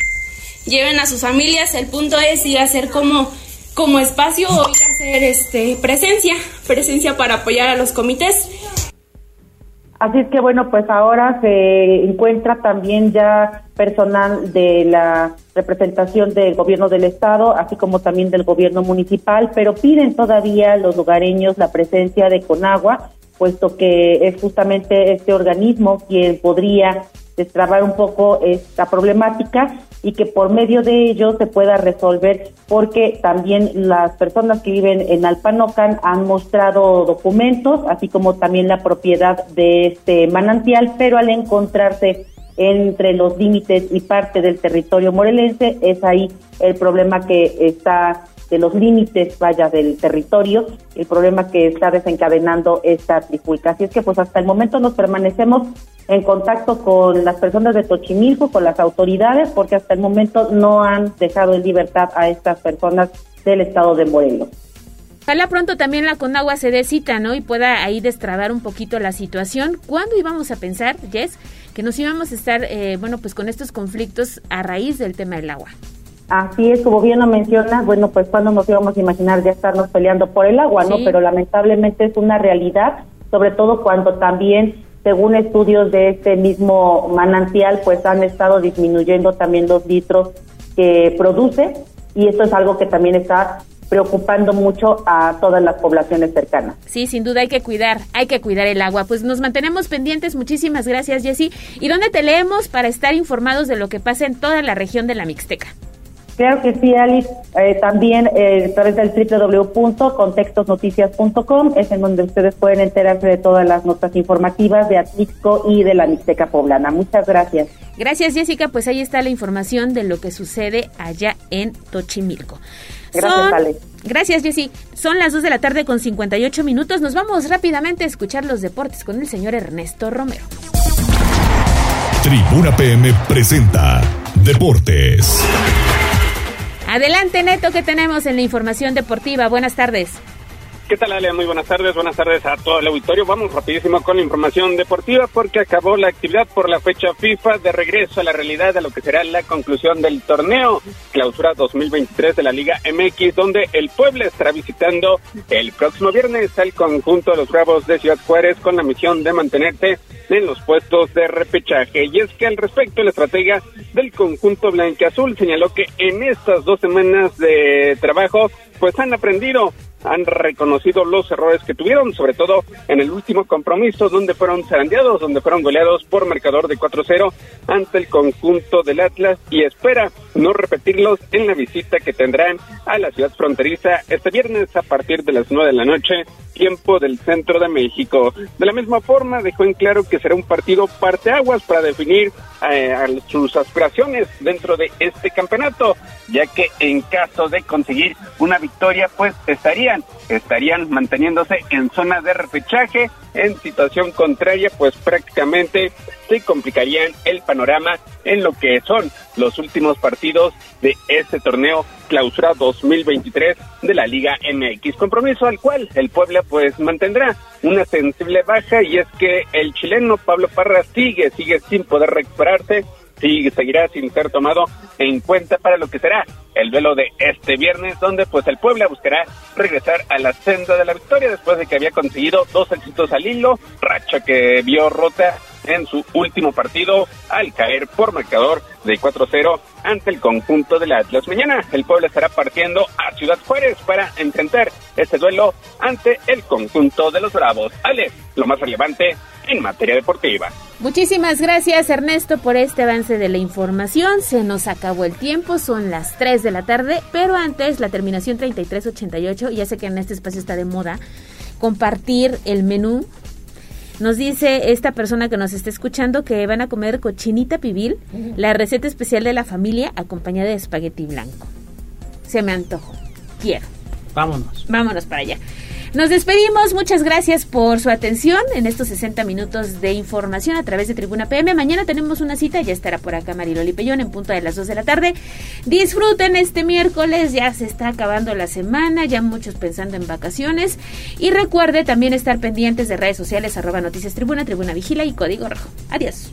Speaker 15: lleven a sus familias. El punto es ir a hacer como como espacio ir a hacer este presencia, presencia para apoyar a los comités.
Speaker 14: Así es que bueno, pues ahora se encuentra también ya personal de la representación del gobierno del estado, así como también del gobierno municipal, pero piden todavía los lugareños la presencia de Conagua, puesto que es justamente este organismo quien podría destrabar un poco esta problemática y que por medio de ello se pueda resolver porque también las personas que viven en Alpanocan han mostrado documentos, así como también la propiedad de este manantial, pero al encontrarse entre los límites y parte del territorio morelense, es ahí el problema que está de los límites, vaya, del territorio, el problema que está desencadenando esta trifulca. Así es que pues hasta el momento nos permanecemos en contacto con las personas de Tochimilco, con las autoridades, porque hasta el momento no han dejado en libertad a estas personas del estado de Morelos.
Speaker 1: Ojalá pronto también la Conagua se dé cita, ¿no? Y pueda ahí destrabar un poquito la situación. ¿Cuándo íbamos a pensar, Jess, que nos íbamos a estar, eh, bueno, pues con estos conflictos a raíz del tema del agua?
Speaker 14: Así es, como bien lo mencionas, bueno, pues cuando nos íbamos a imaginar ya estarnos peleando por el agua, ¿no? Pero lamentablemente es una realidad, sobre todo cuando también, según estudios de este mismo manantial, pues han estado disminuyendo también los litros que produce y esto es algo que también está preocupando mucho a todas las poblaciones cercanas.
Speaker 1: Sí, sin duda hay que cuidar, hay que cuidar el agua. Pues nos mantenemos pendientes. Muchísimas gracias, Jessy. ¿Y dónde te leemos para estar informados de lo que pasa en toda la región de la Mixteca?
Speaker 14: Claro que sí, Alice. Eh, también eh, a través del www.contextosnoticias.com es en donde ustedes pueden enterarse de todas las notas informativas de Atlixco y de la Mixteca Poblana. Muchas gracias.
Speaker 1: Gracias, Jessica. Pues ahí está la información de lo que sucede allá en Tochimilco.
Speaker 14: Gracias, Ale.
Speaker 1: Gracias, Jessy. Son las 2 de la tarde con 58 minutos. Nos vamos rápidamente a escuchar los deportes con el señor Ernesto Romero.
Speaker 2: Tribuna PM presenta Deportes.
Speaker 1: Adelante, Neto, que tenemos en la información deportiva. Buenas tardes.
Speaker 16: ¿Qué tal, Ale? Muy buenas tardes. Buenas tardes a todo el auditorio. Vamos rapidísimo con la información deportiva porque acabó la actividad por la fecha FIFA de regreso a la realidad de lo que será la conclusión del torneo clausura 2023 de la Liga MX, donde el pueblo estará visitando el próximo viernes al conjunto de los Bravos de Ciudad Juárez con la misión de mantenerse en los puestos de repechaje. Y es que al respecto, la estratega del conjunto blanqueazul señaló que en estas dos semanas de trabajo, pues han aprendido han reconocido los errores que tuvieron, sobre todo en el último compromiso donde fueron zarandeados, donde fueron goleados por marcador de 4-0 ante el conjunto del Atlas y espera no repetirlos en la visita que tendrán a la ciudad fronteriza este viernes a partir de las 9 de la noche, tiempo del centro de México. De la misma forma, dejó en claro que será un partido parteaguas para definir eh, sus aspiraciones dentro de este campeonato, ya que en caso de conseguir una victoria, pues estarían, manteniéndose en zona de repechaje en situación contraria, pues prácticamente se complicarían el panorama en lo que son los últimos partidos de este torneo clausura 2023 de la Liga MX. Compromiso al cual el Puebla pues mantendrá una sensible baja y es que el chileno Pablo Parra sigue, sigue sin poder recuperarse y seguirá sin ser tomado en cuenta para lo que será el duelo de este viernes, donde pues el Puebla buscará regresar a la senda de la victoria después de que había conseguido dos éxitos al hilo, racha que vio rota en su último partido al caer por marcador de 4-0 ante el conjunto del Atlas. Mañana el Puebla estará partiendo a Ciudad Juárez para enfrentar este duelo ante el conjunto de los Bravos. Ale, lo más relevante en materia deportiva.
Speaker 1: Muchísimas gracias Ernesto por este avance de la información. Se nos acabó el tiempo, son las 3 de la tarde, pero antes la terminación 3388, ya sé que en este espacio está de moda compartir el menú. Nos dice esta persona que nos está escuchando que van a comer cochinita pibil, la receta especial de la familia acompañada de espagueti blanco. Se me antojo. Quiero.
Speaker 3: Vámonos.
Speaker 1: Vámonos para allá. Nos despedimos, muchas gracias por su atención en estos 60 minutos de información a través de Tribuna PM. Mañana tenemos una cita, ya estará por acá Mariloli Pellón en punto de las 2 de la tarde. Disfruten este miércoles, ya se está acabando la semana, ya muchos pensando en vacaciones. Y recuerde también estar pendientes de redes sociales, arroba noticias tribuna, tribuna vigila y código rojo. Adiós.